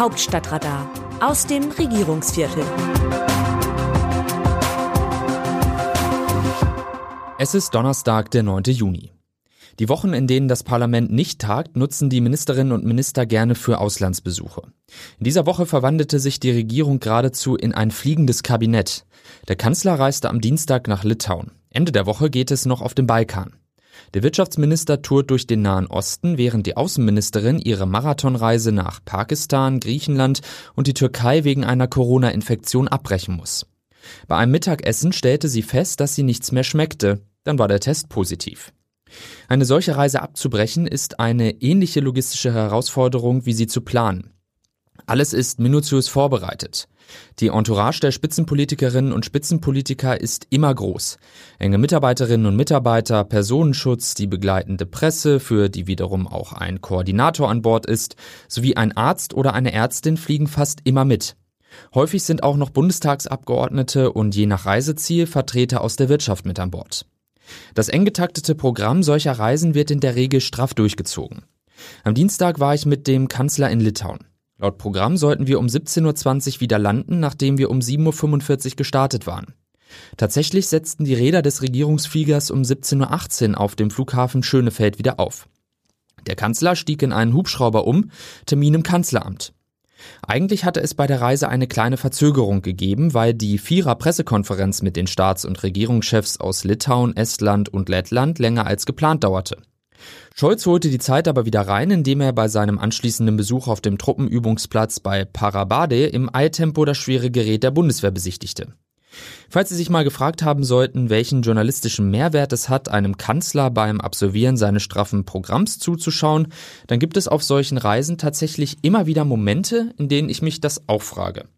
Hauptstadtradar aus dem Regierungsviertel. Es ist Donnerstag, der 9. Juni. Die Wochen, in denen das Parlament nicht tagt, nutzen die Ministerinnen und Minister gerne für Auslandsbesuche. In dieser Woche verwandelte sich die Regierung geradezu in ein fliegendes Kabinett. Der Kanzler reiste am Dienstag nach Litauen. Ende der Woche geht es noch auf den Balkan. Der Wirtschaftsminister tourt durch den Nahen Osten, während die Außenministerin ihre Marathonreise nach Pakistan, Griechenland und die Türkei wegen einer Corona-Infektion abbrechen muss. Bei einem Mittagessen stellte sie fest, dass sie nichts mehr schmeckte. Dann war der Test positiv. Eine solche Reise abzubrechen ist eine ähnliche logistische Herausforderung, wie sie zu planen. Alles ist minutiös vorbereitet. Die Entourage der Spitzenpolitikerinnen und Spitzenpolitiker ist immer groß. Enge Mitarbeiterinnen und Mitarbeiter, Personenschutz, die begleitende Presse, für die wiederum auch ein Koordinator an Bord ist, sowie ein Arzt oder eine Ärztin fliegen fast immer mit. Häufig sind auch noch Bundestagsabgeordnete und je nach Reiseziel Vertreter aus der Wirtschaft mit an Bord. Das eng getaktete Programm solcher Reisen wird in der Regel straff durchgezogen. Am Dienstag war ich mit dem Kanzler in Litauen. Laut Programm sollten wir um 17.20 Uhr wieder landen, nachdem wir um 7.45 Uhr gestartet waren. Tatsächlich setzten die Räder des Regierungsfliegers um 17.18 Uhr auf dem Flughafen Schönefeld wieder auf. Der Kanzler stieg in einen Hubschrauber um, Termin im Kanzleramt. Eigentlich hatte es bei der Reise eine kleine Verzögerung gegeben, weil die Vierer Pressekonferenz mit den Staats- und Regierungschefs aus Litauen, Estland und Lettland länger als geplant dauerte. Scholz holte die Zeit aber wieder rein, indem er bei seinem anschließenden Besuch auf dem Truppenübungsplatz bei Parabade im Eiltempo das schwere Gerät der Bundeswehr besichtigte. Falls Sie sich mal gefragt haben sollten, welchen journalistischen Mehrwert es hat, einem Kanzler beim Absolvieren seines straffen Programms zuzuschauen, dann gibt es auf solchen Reisen tatsächlich immer wieder Momente, in denen ich mich das auch frage.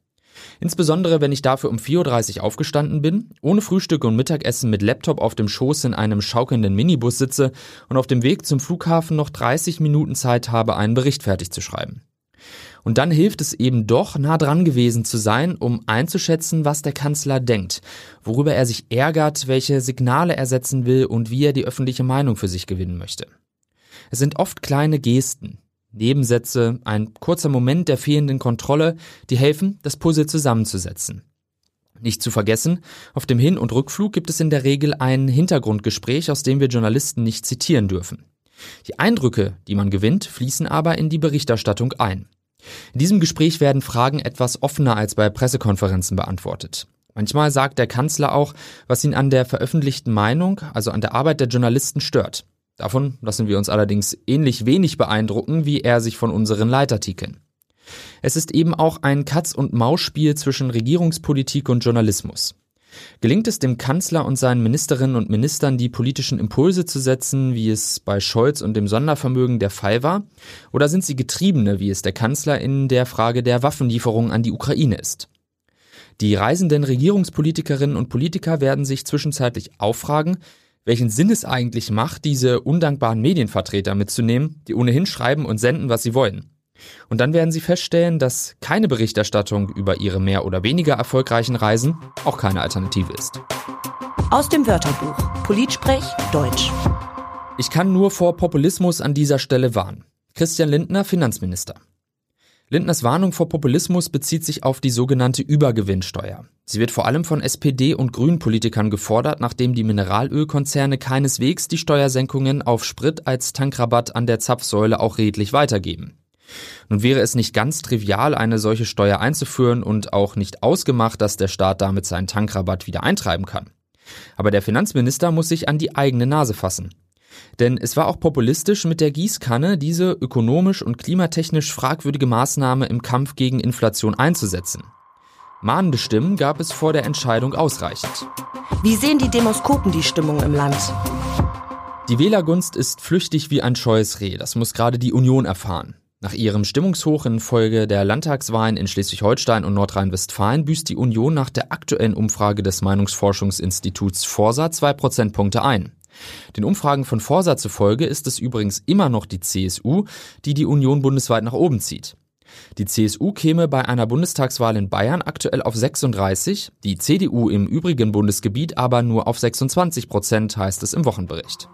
Insbesondere, wenn ich dafür um 4.30 Uhr aufgestanden bin, ohne Frühstück und Mittagessen mit Laptop auf dem Schoß in einem schaukelnden Minibus sitze und auf dem Weg zum Flughafen noch 30 Minuten Zeit habe, einen Bericht fertig zu schreiben. Und dann hilft es eben doch, nah dran gewesen zu sein, um einzuschätzen, was der Kanzler denkt, worüber er sich ärgert, welche Signale er setzen will und wie er die öffentliche Meinung für sich gewinnen möchte. Es sind oft kleine Gesten, Nebensätze, ein kurzer Moment der fehlenden Kontrolle, die helfen, das Puzzle zusammenzusetzen. Nicht zu vergessen, auf dem Hin- und Rückflug gibt es in der Regel ein Hintergrundgespräch, aus dem wir Journalisten nicht zitieren dürfen. Die Eindrücke, die man gewinnt, fließen aber in die Berichterstattung ein. In diesem Gespräch werden Fragen etwas offener als bei Pressekonferenzen beantwortet. Manchmal sagt der Kanzler auch, was ihn an der veröffentlichten Meinung, also an der Arbeit der Journalisten stört. Davon lassen wir uns allerdings ähnlich wenig beeindrucken, wie er sich von unseren Leitartikeln. Es ist eben auch ein Katz-und-Maus-Spiel zwischen Regierungspolitik und Journalismus. Gelingt es dem Kanzler und seinen Ministerinnen und Ministern, die politischen Impulse zu setzen, wie es bei Scholz und dem Sondervermögen der Fall war? Oder sind sie Getriebene, wie es der Kanzler in der Frage der Waffenlieferung an die Ukraine ist? Die reisenden Regierungspolitikerinnen und Politiker werden sich zwischenzeitlich auffragen, welchen Sinn es eigentlich macht, diese undankbaren Medienvertreter mitzunehmen, die ohnehin schreiben und senden, was sie wollen. Und dann werden sie feststellen, dass keine Berichterstattung über ihre mehr oder weniger erfolgreichen Reisen auch keine Alternative ist. Aus dem Wörterbuch Politsprech Deutsch. Ich kann nur vor Populismus an dieser Stelle warnen. Christian Lindner, Finanzminister. Lindners Warnung vor Populismus bezieht sich auf die sogenannte Übergewinnsteuer. Sie wird vor allem von SPD und Grünpolitikern gefordert, nachdem die Mineralölkonzerne keineswegs die Steuersenkungen auf Sprit als Tankrabatt an der Zapfsäule auch redlich weitergeben. Nun wäre es nicht ganz trivial, eine solche Steuer einzuführen und auch nicht ausgemacht, dass der Staat damit seinen Tankrabatt wieder eintreiben kann. Aber der Finanzminister muss sich an die eigene Nase fassen. Denn es war auch populistisch, mit der Gießkanne diese ökonomisch und klimatechnisch fragwürdige Maßnahme im Kampf gegen Inflation einzusetzen. Mahnende Stimmen gab es vor der Entscheidung ausreichend. Wie sehen die Demoskopen die Stimmung im Land? Die Wählergunst ist flüchtig wie ein scheues Reh, das muss gerade die Union erfahren. Nach ihrem Stimmungshoch infolge der Landtagswahlen in Schleswig-Holstein und Nordrhein-Westfalen büßt die Union nach der aktuellen Umfrage des Meinungsforschungsinstituts Forsa zwei Prozentpunkte ein. Den Umfragen von Forsa zufolge ist es übrigens immer noch die CSU, die die Union bundesweit nach oben zieht. Die CSU käme bei einer Bundestagswahl in Bayern aktuell auf 36, die CDU im übrigen Bundesgebiet aber nur auf 26 Prozent, heißt es im Wochenbericht.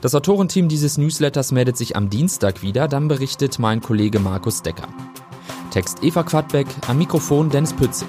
Das Autorenteam dieses Newsletters meldet sich am Dienstag wieder, dann berichtet mein Kollege Markus Decker. Text Eva Quadbeck, am Mikrofon Dennis Pützig.